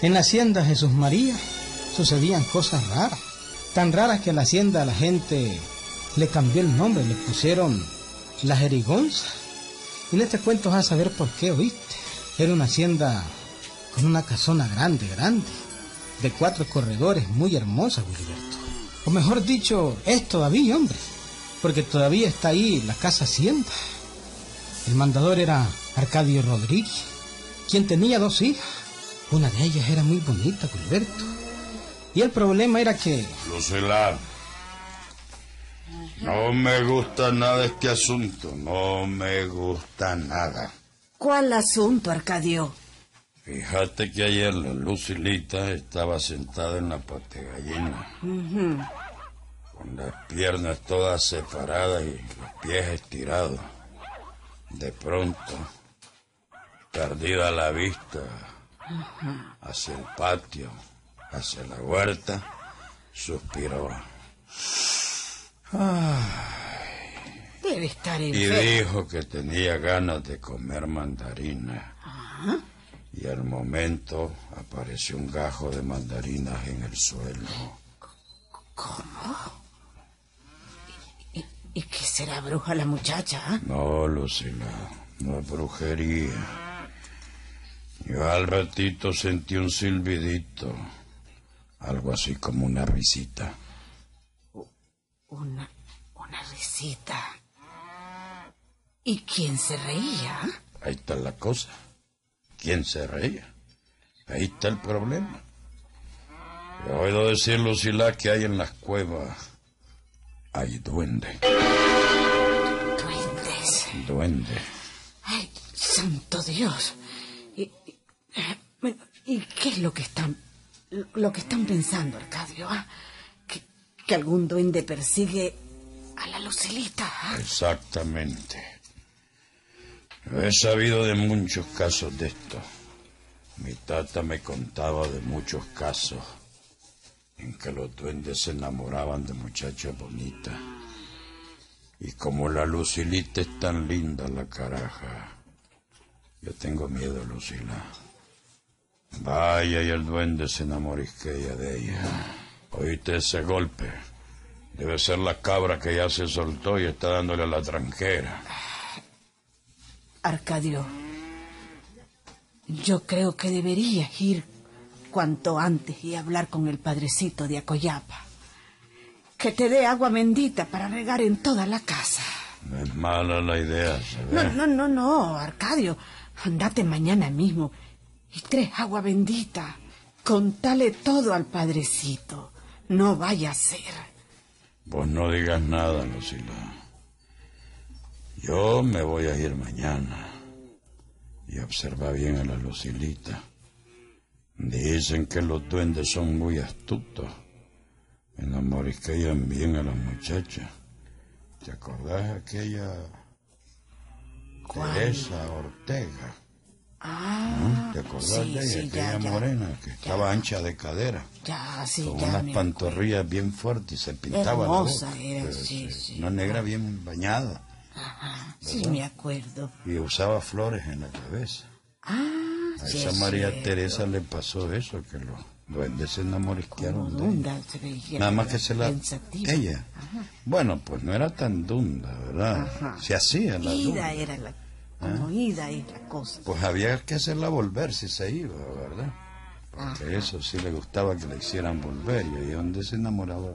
En la hacienda Jesús María sucedían cosas raras, tan raras que a la hacienda la gente le cambió el nombre, le pusieron la jerigonza. Y en este cuento vas a saber por qué, ¿oíste? Era una hacienda con una casona grande, grande, de cuatro corredores, muy hermosa, Wilberto. O mejor dicho, es todavía, hombre, porque todavía está ahí la casa hacienda. El mandador era Arcadio Rodríguez, quien tenía dos hijas. Una de ellas era muy bonita, Wilberto. Y el problema era que... Lucila, no me gusta nada este asunto, no me gusta nada. ¿Cuál asunto, Arcadio? Fíjate que ayer la Lucilita estaba sentada en la gallina, con las piernas todas separadas y los pies estirados. De pronto, perdida la vista hacia el patio, hacia la huerta, suspiró. Debe estar Y dijo que tenía ganas de comer mandarina. Y al momento apareció un gajo de mandarinas en el suelo. ¿Cómo? ¿Y, qué será bruja la muchacha? No, Lucila, no es brujería. Yo al ratito sentí un silbidito, algo así como una risita. Una, una risita. ¿Y quién se reía? Ahí está la cosa. ¿Quién se reía? Ahí está el problema. He oído decir, Lucila, que hay en las cuevas. Hay duendes. Duendes. Duendes. Ay, santo Dios. ¿Y, y, qué es lo que están, lo que están pensando, Arcadio? Ah? que algún duende persigue a la Lucilita. Exactamente. he sabido de muchos casos de esto. Mi tata me contaba de muchos casos en que los duendes se enamoraban de muchachas bonitas. Y como la Lucilita es tan linda la caraja, yo tengo miedo, Lucila. Vaya y el duende se enamorisquea de ella. Oíste ese golpe. Debe ser la cabra que ya se soltó y está dándole a la tranquera. Arcadio, yo creo que deberías ir cuanto antes y hablar con el padrecito de Acoyapa. Que te dé agua bendita para regar en toda la casa. No es mala la idea, No, no, no, no, Arcadio. Andate mañana mismo y tres agua bendita. Contale todo al padrecito. No vaya a ser. Vos no digas nada, Lucila. Yo me voy a ir mañana y observa bien a la Lucilita. Dicen que los duendes son muy astutos. Enamorisquean bien a las muchachas. ¿Te acordás de aquella Teresa Ortega? Ah, ¿Te acordás de ella? Aquella morena que estaba ancha de cadera. Ya, sí, con ya. unas pantorrillas bien fuertes y se pintaba Hermosa la boca. era, sí, sí. Una negra bien bañada. Ajá, sí me acuerdo. Y usaba flores en la cabeza. Ah, A sí, esa es María cierto. Teresa le pasó eso, que los duendes se enamorisquearon de dunda. Nada más que se la... pensativa. Ella. Bueno, pues no era tan dunda, ¿verdad? Ajá. Se hacía la dunda. era la... Como ida es la cosa. Pues había que hacerla volver si se iba, ¿verdad? Porque eso sí le gustaba que la hicieran volver y ahí es donde se enamoraba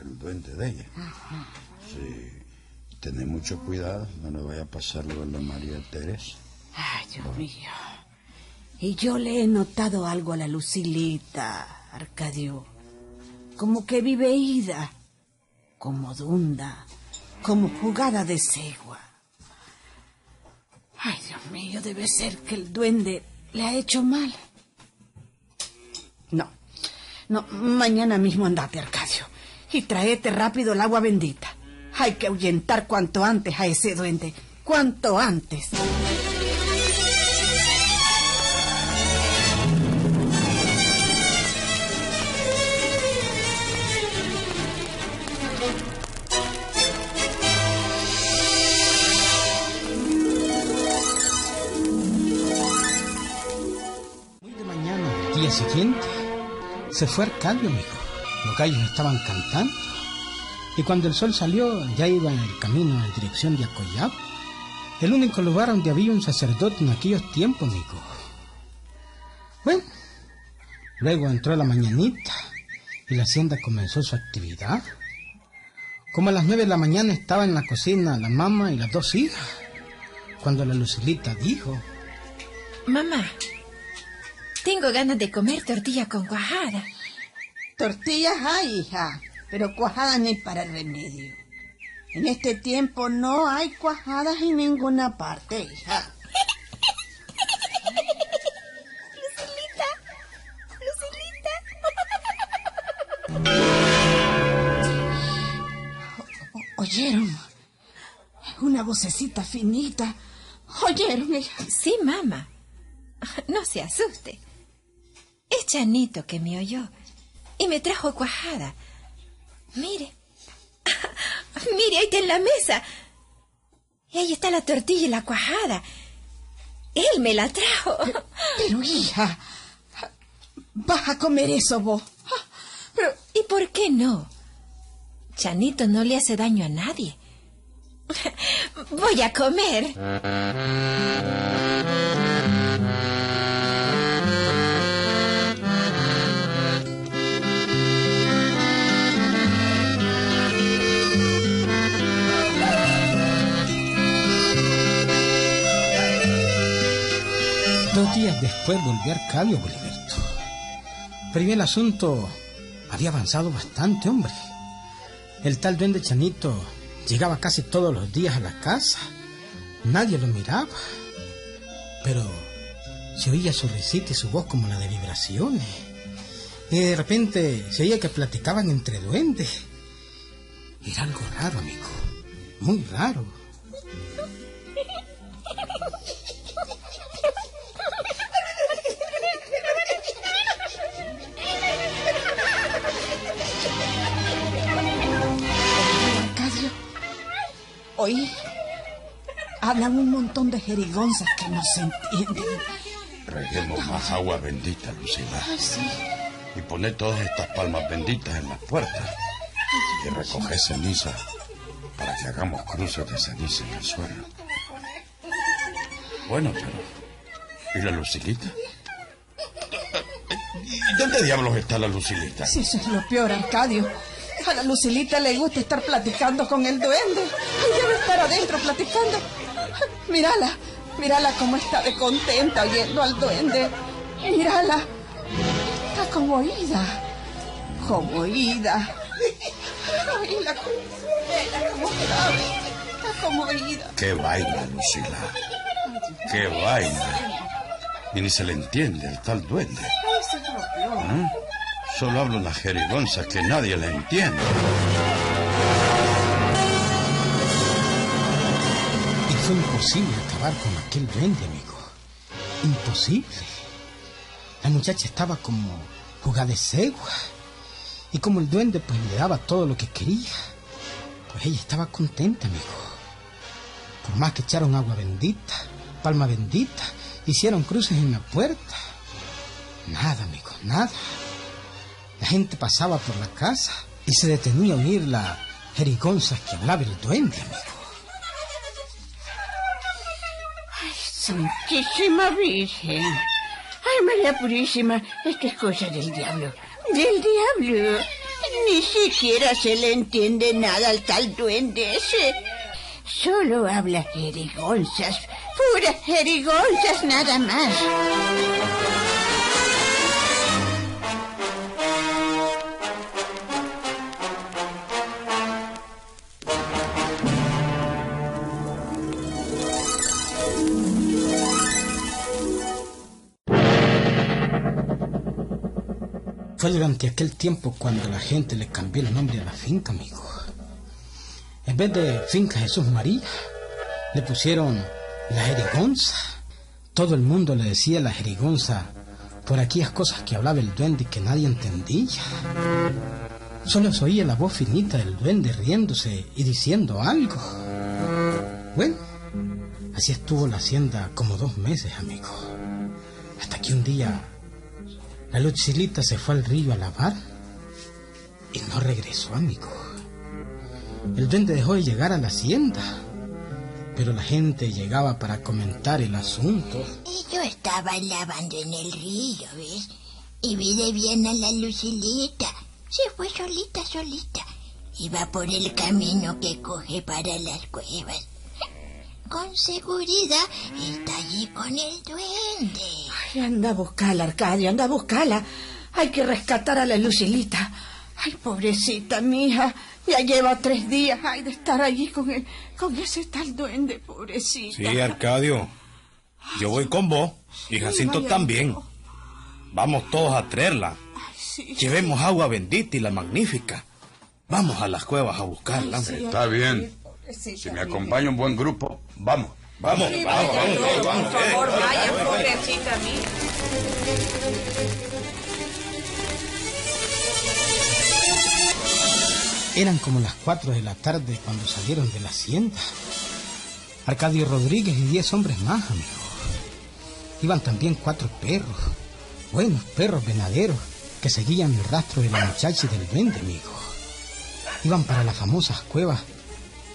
el duende de ella. Sí, tener mucho cuidado, no le vaya a pasar lo de la María Teresa. Ay, Dios mío. Y yo le he notado algo a la Lucilita, Arcadio. Como que vive ida, como dunda, como jugada de cegua. Ay, Dios mío, debe ser que el duende le ha hecho mal. No, no, mañana mismo andate, Arcadio, y traete rápido el agua bendita. Hay que ahuyentar cuanto antes a ese duende, cuanto antes. Siguiente se fue Arcadio, amigo. Los gallos estaban cantando. Y cuando el sol salió, ya iba en el camino en dirección de Acoyab. El único lugar donde había un sacerdote en aquellos tiempos, amigo. Bueno, luego entró la mañanita y la hacienda comenzó su actividad. Como a las nueve de la mañana estaba en la cocina la mamá y las dos hijas, cuando la Lucilita dijo... Mamá, tengo ganas de comer tortilla con cuajada. Tortillas hay, hija, pero cuajadas ni para el remedio. En este tiempo no hay cuajadas en ninguna parte, hija. Lucilita, Lucilita. ¿Oyeron? Una vocecita finita. ¿Oyeron, hija? Sí, mamá. No se asuste. Es Chanito que me oyó y me trajo cuajada. Mire. Mire, ahí está en la mesa. Y ahí está la tortilla y la cuajada. Él me la trajo. Pero, hija, vas a comer eso vos. Pero, ¿y por qué no? Chanito no le hace daño a nadie. Voy a comer. Días después volvió Arcadio Boliberto. Pero el asunto había avanzado bastante, hombre. El tal duende Chanito llegaba casi todos los días a la casa. Nadie lo miraba. Pero se oía su risita y su voz como la de vibraciones. Y de repente se oía que platicaban entre duendes. Era algo raro, amigo. Muy raro. Hablan un montón de jerigonzas que no se entienden. Reguemos más agua bendita, Lucila. Sí. Y poné todas estas palmas benditas en las puertas. Y recoge ceniza para que hagamos cruces de ceniza en el suelo. Bueno, pero. ¿Y la Lucilita? ¿Y dónde diablos está la Lucilita? Sí, eso es lo peor, Arcadio. A la Lucilita le gusta estar platicando con el duende. Debe estar adentro platicando. Mírala, mírala cómo está de contenta oyendo al duende. Mírala. Está como oída. Como oída. Oíla, cómo está. Está. ¡Qué vaina, Lucila! ¡Qué vaina! Y ni se le entiende al tal duende. Eso Solo habla una jerigonza que nadie le entiende. Y fue imposible acabar con aquel duende, amigo. Imposible. La muchacha estaba como jugada de cegua. Y como el duende pues le daba todo lo que quería, pues ella estaba contenta, amigo. Por más que echaron agua bendita, palma bendita, hicieron cruces en la puerta. Nada, amigo, nada. La gente pasaba por la casa y se detenía a oír las jerigonzas que hablaba el duende, amigo. Santísima Virgen. Ay, María Purísima, esto es cosa del diablo. Del diablo. Ni siquiera se le entiende nada al tal duende ese. Solo habla jerigonzas, puras jerigonzas nada más. Fue durante aquel tiempo cuando la gente le cambió el nombre a la finca, amigo. En vez de Finca Jesús María, le pusieron la jerigonza. Todo el mundo le decía la jerigonza por aquellas cosas que hablaba el duende que nadie entendía. Solo se oía la voz finita del duende riéndose y diciendo algo. Bueno, así estuvo la hacienda como dos meses, amigo. Hasta que un día La Lucilita se fue al río a lavar y no regresó, amigo. El duende dejó de llegar a la hacienda, pero la gente llegaba para comentar el asunto. Yo estaba lavando en el río, ¿ves? Y vi de bien a la Lucilita. Se fue solita, solita. Iba por el camino que coge para las cuevas. Con seguridad está allí con el duende. Ay, anda a buscarla, Arcadio, anda a buscarla. Hay que rescatar a la Lucilita. Ay, pobrecita mija. Ya lleva tres días ay, de estar allí con, el, con ese tal duende, pobrecita. Sí, Arcadio. Yo voy con vos. Y Jacinto también. Vamos todos a traerla. Ay, sí. Llevemos agua bendita y la magnífica. Vamos a las cuevas a buscarla. Está bien. Si me acompaña un buen grupo, vamos. Vamos, Sí, vamos, vaya vamos, vamos. por eh. favor, vaya, pobrecita mía. Eran como las cuatro de la tarde cuando salieron de la hacienda. Arcadio Rodríguez y diez hombres más, amigo. Iban también cuatro perros, buenos perros venaderos, que seguían el rastro de la muchacha y del duende, amigo. Iban para las famosas cuevas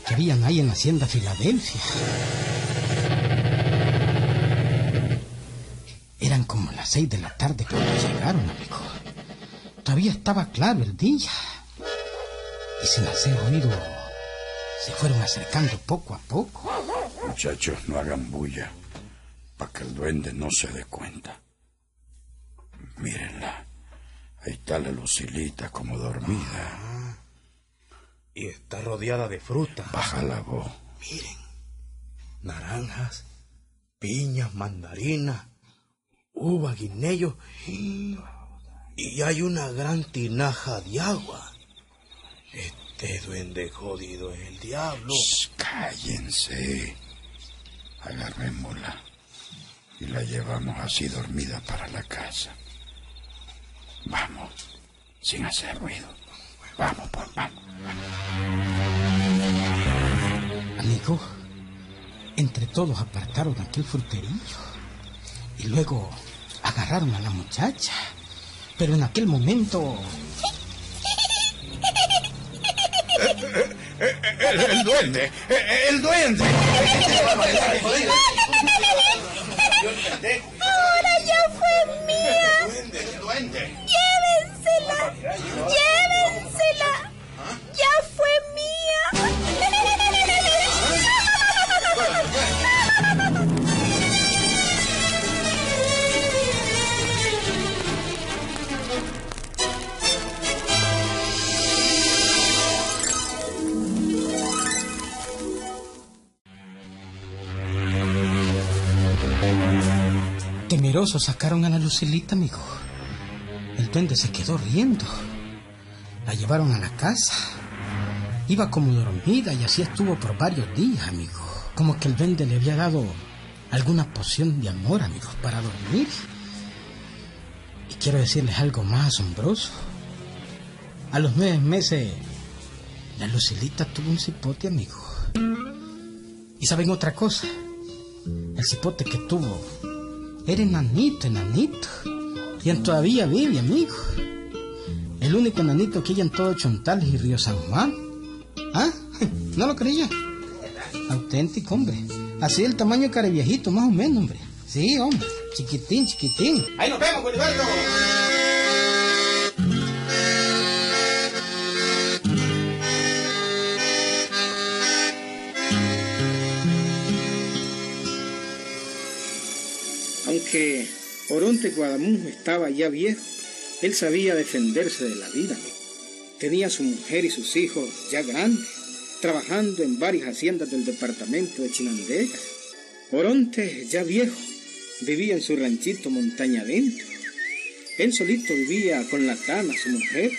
que habían ahí en hacienda Filadelfia. Eran como las seis de la tarde cuando llegaron, amigo. Todavía estaba claro el día. Y sin hacer ruido, se fueron acercando poco a poco. Muchachos, no hagan bulla para que el duende no se dé cuenta. Mírenla. Ahí está la Lucilita como dormida. Y está rodeada de fruta. Baja la voz. Miren. Naranjas, piñas, mandarinas, uva, guineo. Y hay una gran tinaja de agua. Este duende jodido es el diablo. Shh, cállense. Agarrémosla y la llevamos así dormida para la casa. Vamos, sin hacer ruido. Vamos, pues, vamos. Amigo, entre todos apartaron aquel fruterillo y luego agarraron a la muchacha. Pero en aquel momento El, el duende, el, el duende. Ahora ya fue mía. Llévensela. Sacaron a la Lucilita, amigo. El duende se quedó riendo. La llevaron a la casa. Iba como dormida y así estuvo por varios días, amigo. Como que el duende le había dado alguna poción de amor, amigos, para dormir. Y quiero decirles algo más asombroso. A los nueve meses, la Lucilita tuvo un cipote, amigo. Y saben otra cosa. El cipote que tuvo era enanito, enanito. Y todavía vive, amigo. El único enanito que hay en todo Chontales y Río San Juan. ¿Ah? ¿No lo creía? Auténtico, hombre. Así el tamaño care viejito, más o menos, hombre. Sí, hombre. Chiquitín, chiquitín. Ahí nos vemos, Bolivardo. Aunque Oronte Guadamujo estaba ya viejo, él sabía defenderse de la vida. Tenía su mujer y sus hijos ya grandes, trabajando en varias haciendas del departamento de Chinandega. Oronte, ya viejo, vivía en su ranchito montaña adentro. Él solito vivía con la Tana, su mujer,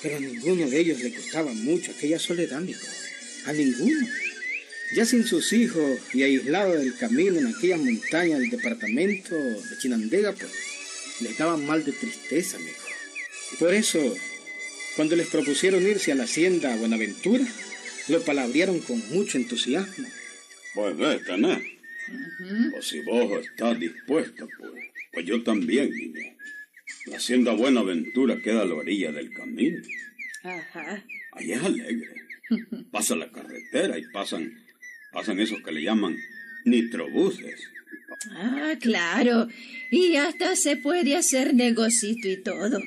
pero a ninguno de ellos le costaba mucho aquella soledad, amigo. A ninguno. Ya sin sus hijos y aislado del camino en aquellas montañas del departamento de Chinandega, pues les daban mal de tristeza, amigo. Por eso, cuando les propusieron irse a la hacienda Buenaventura, lo palabrearon con mucho entusiasmo. Pues ve, Caná. Pues si vos estás dispuesta, pues, pues yo también, niña. La hacienda Buenaventura queda a la orilla del camino. Ajá. Ahí es alegre. Pasa la carretera y pasan, pasan esos que le llaman nitrobuses. Ah, claro. Y hasta se puede hacer negocito y todo.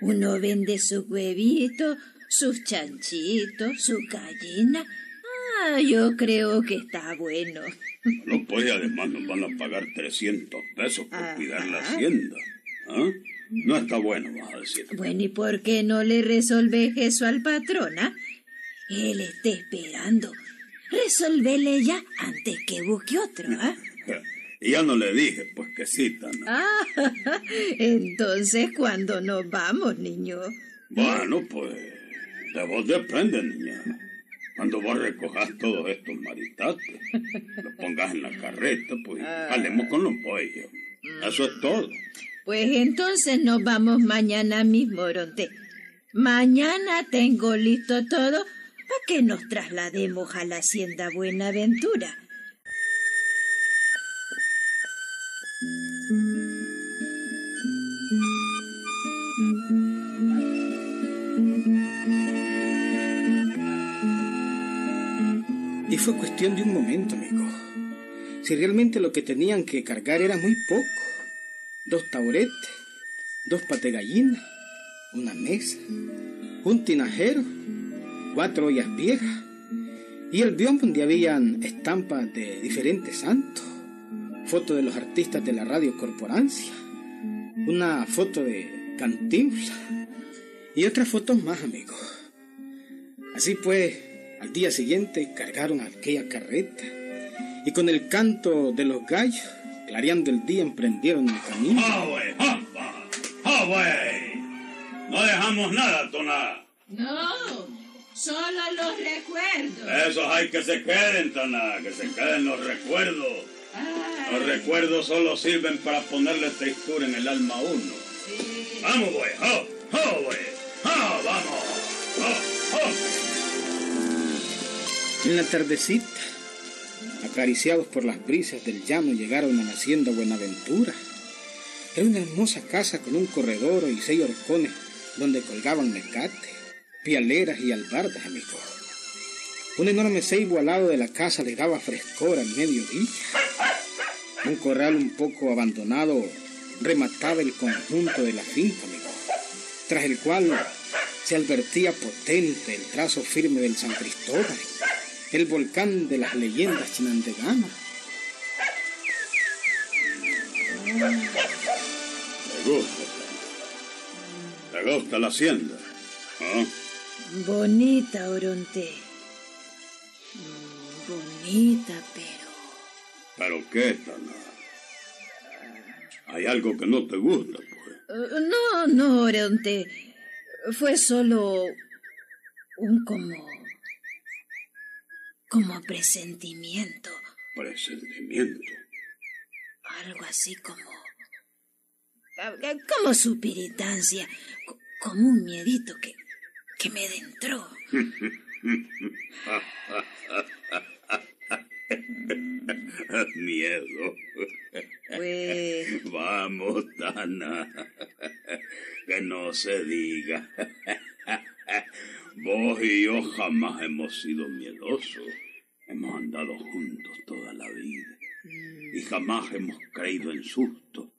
Uno vende su huevito, sus chanchitos, su gallina. Ah, yo creo que está bueno. No, y además nos van a pagar 300 pesos por Ajá. cuidar la hacienda. ¿Ah? No está bueno, vas a decir. Bueno, ¿y por qué no le resolves eso al patrona? Él está esperando. Resolvele ya antes que busque otro, ¿ah? Ya no le dije, pues que sí, Tana. Ah, entonces, ¿cuándo nos vamos, niño? Bueno, pues de vos depende, niña. Cuando vos recojas todos estos maritates, los pongas en la carreta, pues jalemos con los pollos. Eso es todo. Pues entonces nos vamos mañana mismo, Oronte. Mañana tengo listo todo que nos traslademos a la hacienda Buenaventura. Y fue cuestión de un momento, amigo. Si realmente lo que tenían que cargar era muy poco. Dos taburetes, dos pategallinas, una mesa, un tinajero, cuatro ollas viejas y el biombo donde habían estampas de diferentes santos, fotos de los artistas de la radio Corporancia, una foto de Cantinflas y otras fotos más, amigos. Así pues, al día siguiente cargaron aquella carreta y con el canto de los gallos, clareando el día, emprendieron el camino. ¡Ah! ¡Ah! ¡Ah, güey! No dejamos nada, Tona. No, solo los recuerdos. Esos hay que se queden, Tana, que se queden los recuerdos. Los recuerdos solo sirven para ponerle textura en el alma a uno. ¡Vamos, güey! ¡Ah, ah, güey! ¡Ah, vamos! ¡Ah, ah! En la tardecita, acariciados por las brisas del llano, llegaron a la hacienda Buenaventura. Era una hermosa casa con un corredor y seis horcones donde colgaban mecate, pialeras y albardas, amigo. Un enorme ceibo al lado de la casa le daba frescor al mediodía. Un corral un poco abandonado remataba el conjunto de la finca, amigo, tras el cual se advertía potente el trazo firme del San Cristóbal, el volcán de las leyendas chinandeganas. ¿Te gusta? ¿Te gusta la hacienda? ¿Ah? Bonita, Oronte. Bonita, pero... ¿Pero qué, Tana? Hay algo que no te gusta, pues. Eh, No, no, Oronte. Fue solo un como... como presentimiento. Presentimiento. Algo así como... eh, como su piritancia. co- Como un miedito que... que me adentró. Miedo. Pues... Vamos, Tana. Que no se diga. Vos y yo jamás hemos sido miedosos. Hemos andado juntos toda la vida. Y jamás hemos creído en susto.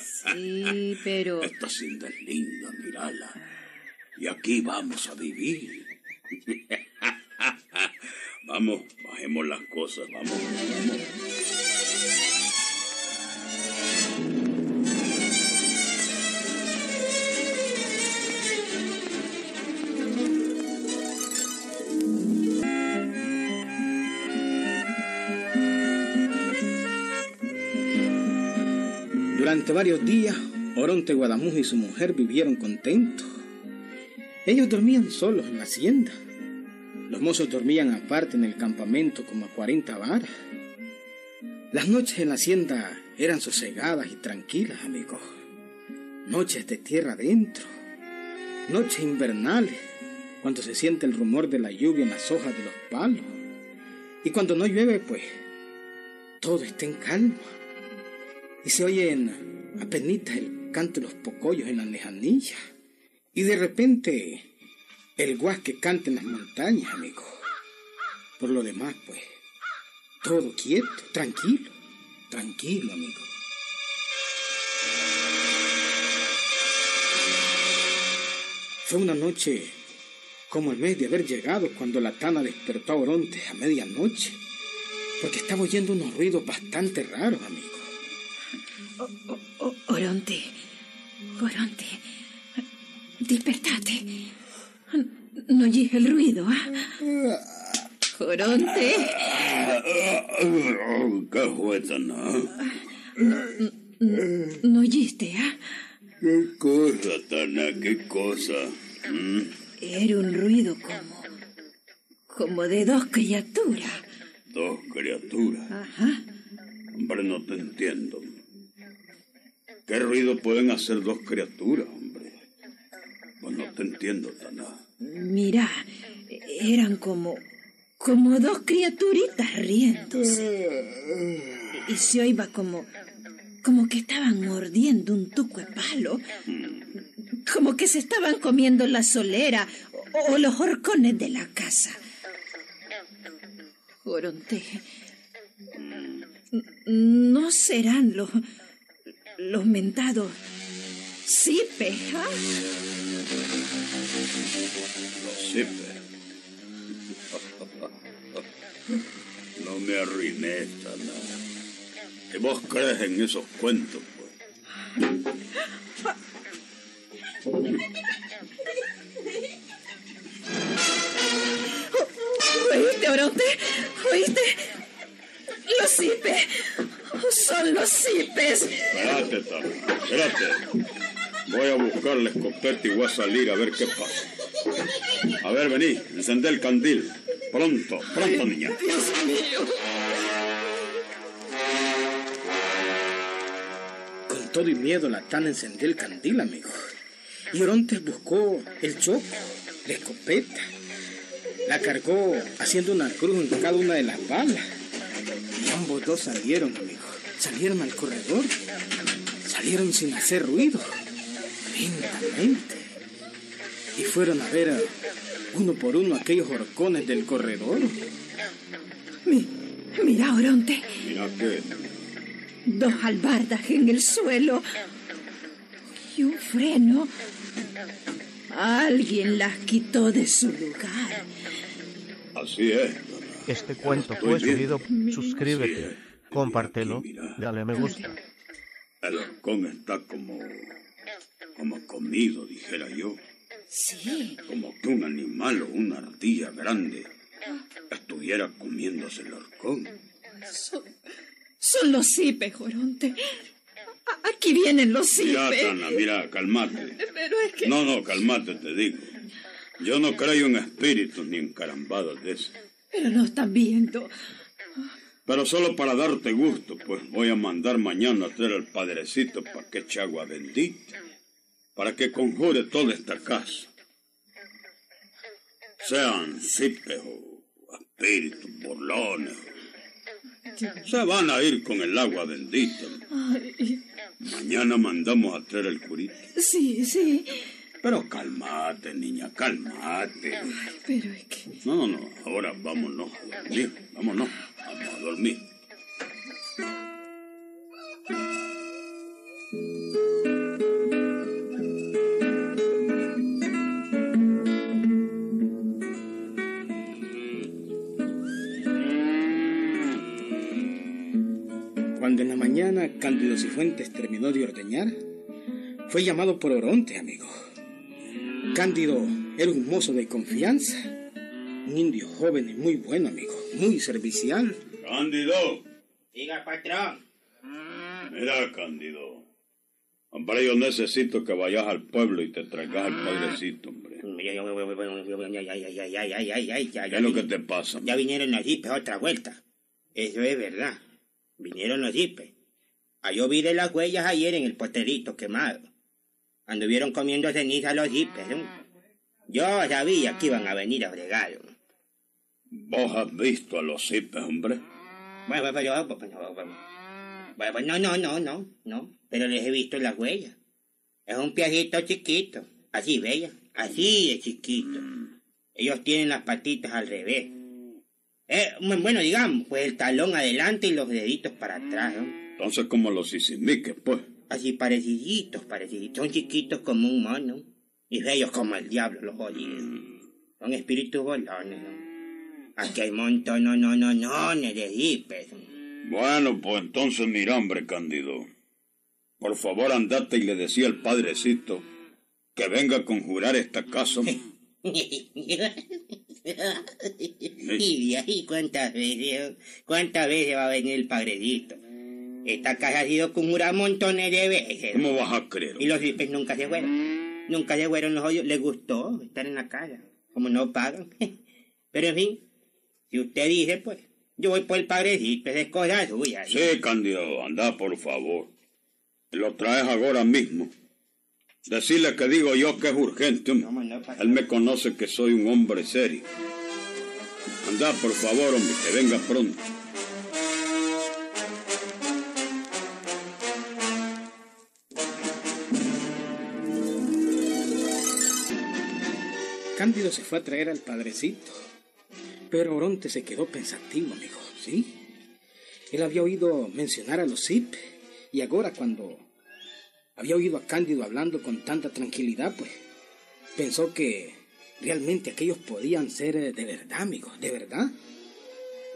Sí, pero... Esta hacienda es linda, mírala. Y aquí vamos a vivir. vamos, bajemos las cosas, vamos. Durante varios días, Oronte Guadamuz y su mujer vivieron contentos. Ellos dormían solos en la hacienda. Los mozos dormían aparte en el campamento como a 40 varas. Las noches en la hacienda eran sosegadas y tranquilas, amigos. Noches de tierra adentro. Noches invernales, cuando se siente el rumor de la lluvia en las hojas de los palos. Y cuando no llueve, pues, todo está en calma y se oyen apenitas el cante los pocollos en la lejanía. Y de repente, el guasque cante en las montañas, amigo. Por lo demás, pues, todo quieto, tranquilo, tranquilo, amigo. Fue una noche como el mes de haber llegado cuando la Tana despertó a Oronte a medianoche, porque estaba oyendo unos ruidos bastante raros, amigo. Oronte, Oronte, despertate. No llega el ruido, ¿ah? Oronte. ¿Qué fue, Tana? ¿No oíste, ah? ¿Qué cosa, Tana? ¿Qué cosa? ¿Mm? Era un ruido como. como de dos criaturas. Dos criaturas. Ajá. Hombre, no te entiendo. ¿Qué ruido pueden hacer dos criaturas? No te entiendo, Tana. Mira, eran como. como dos criaturitas riéndose. Y se oía como. como que estaban mordiendo un tuco de palo. Como que se estaban comiendo la solera o, o los horcones de la casa. Oronte. No serán los. los mentados. Cipes, ¿ah? Los zipes. No me arruiné, Tana. ¿Y vos crees en esos cuentos, pues? ¿Oíste, Oronte? ¿Oíste? Los cipes. Son los cipes. Espérate, Tana. Espérate. Voy a buscar la escopeta y voy a salir a ver qué pasa. A ver, vení. Encendé el candil. Pronto, pronto, niña. Dios mío. Con todo y miedo, la Tana encendió el candil, amigo. Y Orontes buscó el choco, la escopeta. La cargó haciendo una cruz en cada una de las balas. Y ambos dos salieron, amigo. Salieron al corredor. Salieron sin hacer ruido. Lentamente. Y fueron a ver a uno por uno aquellos horcones del corredor. Mi- mira, Oronte. Mira que Dos albardas en el suelo. Y un freno. Alguien las quitó de su lugar. así es. Este cuento Estoy fue bien. subido. Suscríbete, compártelo, dale me gusta. El halcón está como. Como comido, dijera yo. Sí. Como que un animal o una ardilla grande estuviera comiéndose el halcón. Son, son los cipes, Oronte. A- Aquí vienen los Mira, cipes. Tana, mira, calmate. Pero es que. No, no, calmate, te digo. Yo no creo en espíritus ni en carambadas de esas. Pero no están viendo. Pero solo para darte gusto, pues voy a mandar mañana a traer al padrecito para que eche agua bendita, para que conjure toda esta casa. Sean cipes o espíritus, burlones. Se van a ir con el agua bendita. Ay, Mañana mandamos a traer el curito. sí, sí. Pero cálmate, niña, cálmate. Pero es que. No, no, ahora vámonos a dormir. Vámonos, vamos a dormir. los Cifuentes terminó de ordeñar, fue llamado por Oronte, amigo. Cándido era un mozo de confianza, un indio joven y muy bueno, amigo, muy servicial. Cándido. Diga, patrón. Mira, Cándido. Hombre, yo necesito que vayas al pueblo y te traigas al padrecito, hombre. ¿Qué es lo que te pasa? Ya vinieron los jipes otra vuelta. Eso es verdad. Vinieron los jipes. Ah, yo vi de las huellas ayer en el posterito quemado. Anduvieron comiendo ceniza los jipes. ¿no? Yo sabía que iban a venir a bregar. ¿no? ¿Vos has visto a los cipes, hombre? Bueno, bueno, bueno, bueno, bueno, no, no, no, no, no. Pero les he visto las huellas. Es un piecito chiquito. Así, bella. Así de chiquito. Ellos tienen las patitas al revés. Eh, bueno, digamos, pues el talón adelante y los deditos para atrás, ¿no? Entonces, como los sisimiques, pues. Así pareciditos, pareciditos. Son chiquitos como un mono. Y bellos como el diablo, los jodidos. Son espíritus bolones, ¿no? Aquí hay montón, no, no, no, no, de hipes. Bueno, pues entonces mira, hombre, Cándido. Por favor, andate y le decía al padrecito que venga a conjurar esta casa. y ahí cuántas veces, cuántas veces va a venir el padrecito. Esta casa ha sido conjurada montones de veces. ¿Cómo vas a creer? Y los hipes nunca se fueron. Nunca se fueron los hoyos. Les gustó estar en la casa. Como no pagan. Pero en fin, si usted dice, pues, yo voy por el padrecito. Es cosa suya. Sí, Cándido, anda, por favor. Lo traes ahora mismo. Decirle que digo yo que es urgente. hombre. Él me conoce que soy un hombre serio. Anda, por favor, hombre, que venga pronto. Cándido se fue a traer al padrecito, pero Oronte se quedó pensativo, amigo, ¿sí? Él había oído mencionar a los Zip y ahora cuando había oído a Cándido hablando con tanta tranquilidad, pues pensó que realmente aquellos podían ser eh, de verdad, amigo, de verdad.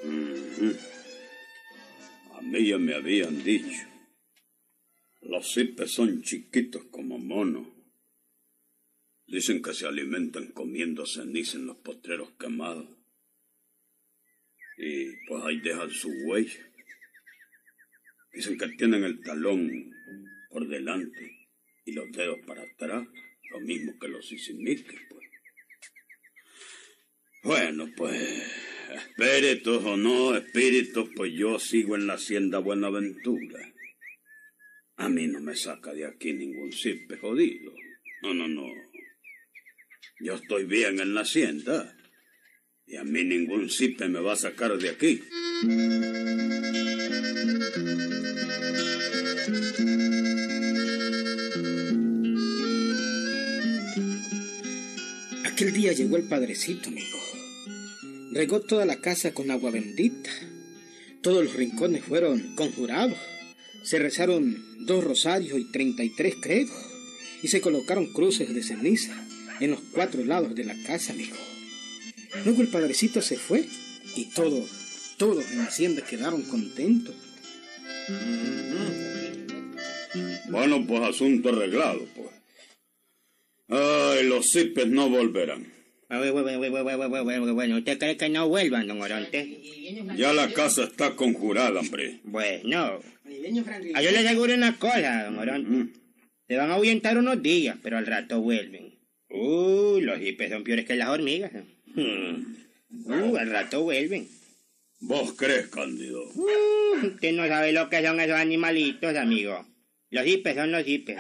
Ujú. A mí ya me habían dicho. Los cipes son chiquitos como monos. Dicen que se alimentan comiendo ceniza en los potreros quemados. Y pues ahí dejan su huella. Dicen que tienen el talón por delante y los dedos para atrás, lo mismo que los sisimiques, pues. Bueno, pues, espíritus o no espíritus, pues yo sigo en la hacienda Buenaventura. A mí no me saca de aquí ningún cipe jodido. No, no, no. Yo estoy bien en la hacienda. Y a mí ningún cipe me va a sacar de aquí. Aquel día llegó el padrecito, amigo. Regó toda la casa con agua bendita. Todos los rincones fueron conjurados. Se rezaron dos rosarios y treinta y tres credos. Y se colocaron cruces de ceniza en los cuatro lados de la casa, amigo. Luego el padrecito se fue y todos, todos en la hacienda quedaron contentos. Bueno, pues asunto arreglado, pues. Ay, los cipes no volverán. Bueno, ¿usted cree que no vuelvan, don Oronte? Ya la casa está conjurada, hombre. Bueno, a yo le aseguro una cosa, don Oronte. Se van a ahuyentar unos días, pero al rato vuelven. Uh, los hipes son peores que las hormigas. Uh, al rato vuelven. ¿Vos crees, Cándido? Uh, usted no sabe lo que son esos animalitos, amigo. Los hipes son los hipes.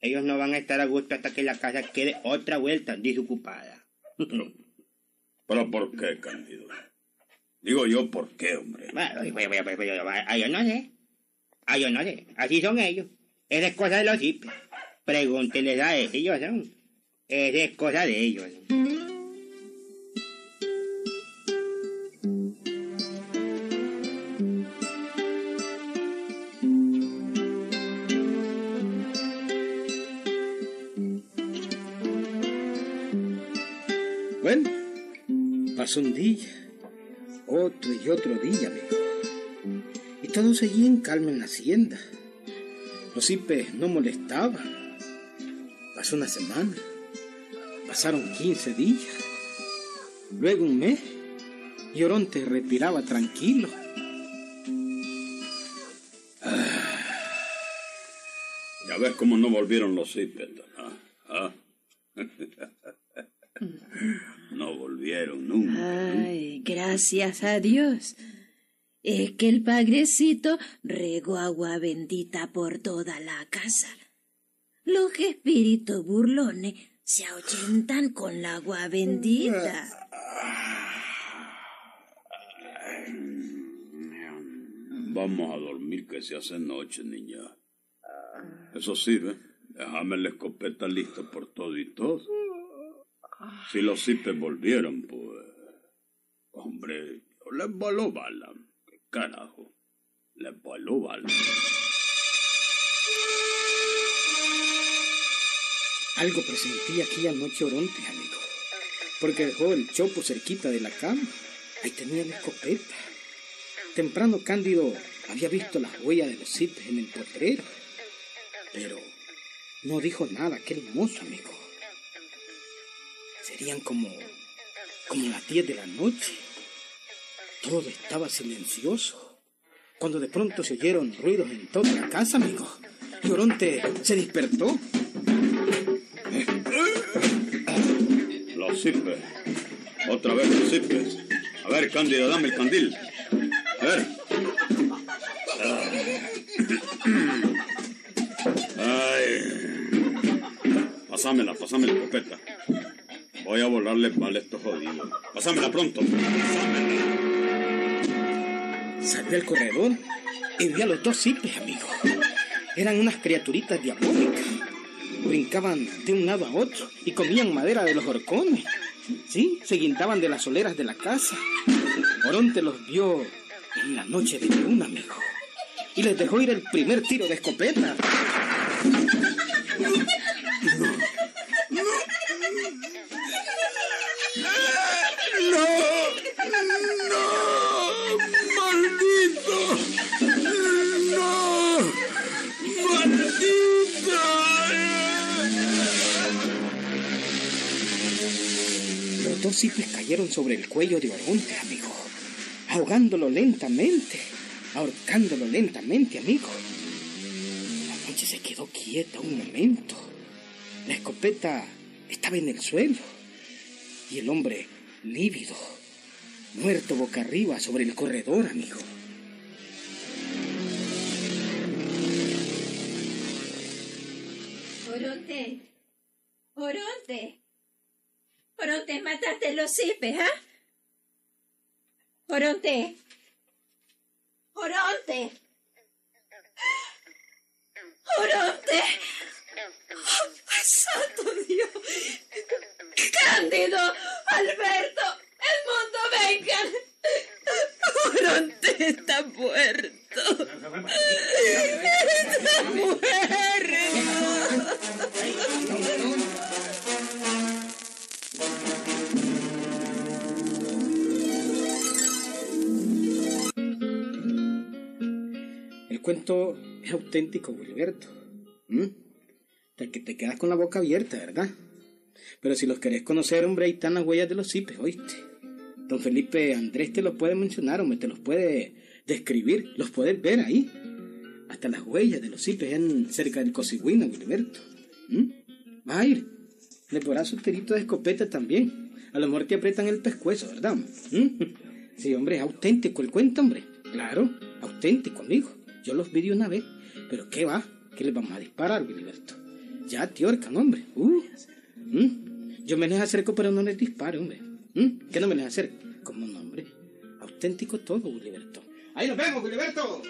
Ellos no van a estar a gusto hasta que la casa quede otra vuelta desocupada. ¿Pero por qué, Cándido? Digo yo, ¿por qué, hombre? Bueno, pues, ah, yo no sé. Ah, yo no sé. Así son ellos. Esa es cosa de los hipes. Pregúnteles a ellos, ¿no? Es cosa de ellos. Bueno, pasó un día, otro y otro día, amigo. Y todo seguía en calma en la hacienda. Los hipes no molestaban. Pasó una semana. Pasaron 15 días. Luego un mes. Y Oronte respiraba tranquilo. Ya ves cómo no volvieron los cipes. ¿ah? ¿Ah? No volvieron nunca. Ay, gracias a Dios. Es que el padrecito regó agua bendita por toda la casa. Los espíritus burlones se ahuyentan con la agua bendita. Vamos a dormir que se hace noche, niña. Eso ¿ves? Déjame la escopeta lista por todo y todo. Si los cipes volvieron, pues... Hombre, yo les voló bala. ¿Qué carajo? Les voló bala. Algo presentí aquella noche Oronte, amigo. Porque dejó el chopo cerquita de la cama. Ahí tenía la escopeta. Temprano Cándido había visto las huellas de los cipes en el potrero. Pero no dijo nada aquel mozo, amigo. Serían como, como las 10 de la noche. Todo estaba silencioso. Cuando de pronto se oyeron ruidos en toda la casa, amigo. Y Oronte se despertó. Otra vez los cipes. A ver, Cándido, dame el candil. A ver. Ay. Pásamela, pásame la escopeta. Voy a volarle mal estos jodidos. Pásamela pronto. Pásamela. Salí al corredor y vi a los dos cipes, amigo. Eran unas criaturitas diabólicas. Brincaban de un lado a otro y comían madera de los horcones. Sí, se guindaban de las soleras de la casa. Oronte los vio en la noche de luna, amigo. Y les dejó ir el primer tiro de escopeta. Cayeron sobre el cuello de Oronte, amigo. Ahogándolo lentamente. Ahorcándolo lentamente, amigo. La noche se quedó quieta un momento. La escopeta estaba en el suelo. Y el hombre lívido, muerto boca arriba sobre el corredor, amigo. Oronte. Oronte. Oronte, mataste los cipes, ¿ah? Oronte. Oronte. Oronte. ¡Ay, santo Dios! Cándido, Alberto, el mundo vengan. Oronte está muerto. Está muerto. Cuento es auténtico, Wilberto. ¿Mm? Hasta que te quedas con la boca abierta, ¿verdad? Pero si los querés conocer, hombre, ahí están las huellas de los cipes, ¿oíste? Don Felipe Andrés te los puede mencionar, hombre, te los puede describir, los puedes ver ahí. Hasta las huellas de los cipes en cerca del Cosigüino, Wilberto. ¿Mm? Va a ir. Le podrás su de escopeta también. A lo mejor te aprietan el pescuezo, ¿verdad? ¿Mm? Sí, hombre, es auténtico el cuento, hombre. Claro, auténtico, amigo. Yo los vi de una vez. Pero ¿qué va? ¿Qué les vamos a disparar, Wilberto? Ya te ahorcan, hombre. Uh, ¿Mm? Yo me les acerco, pero no les disparo, hombre. ¿Mm? ¿Qué no me les acerco? Como un hombre. Auténtico todo, Wilberto. Ahí nos vemos, Wilberto.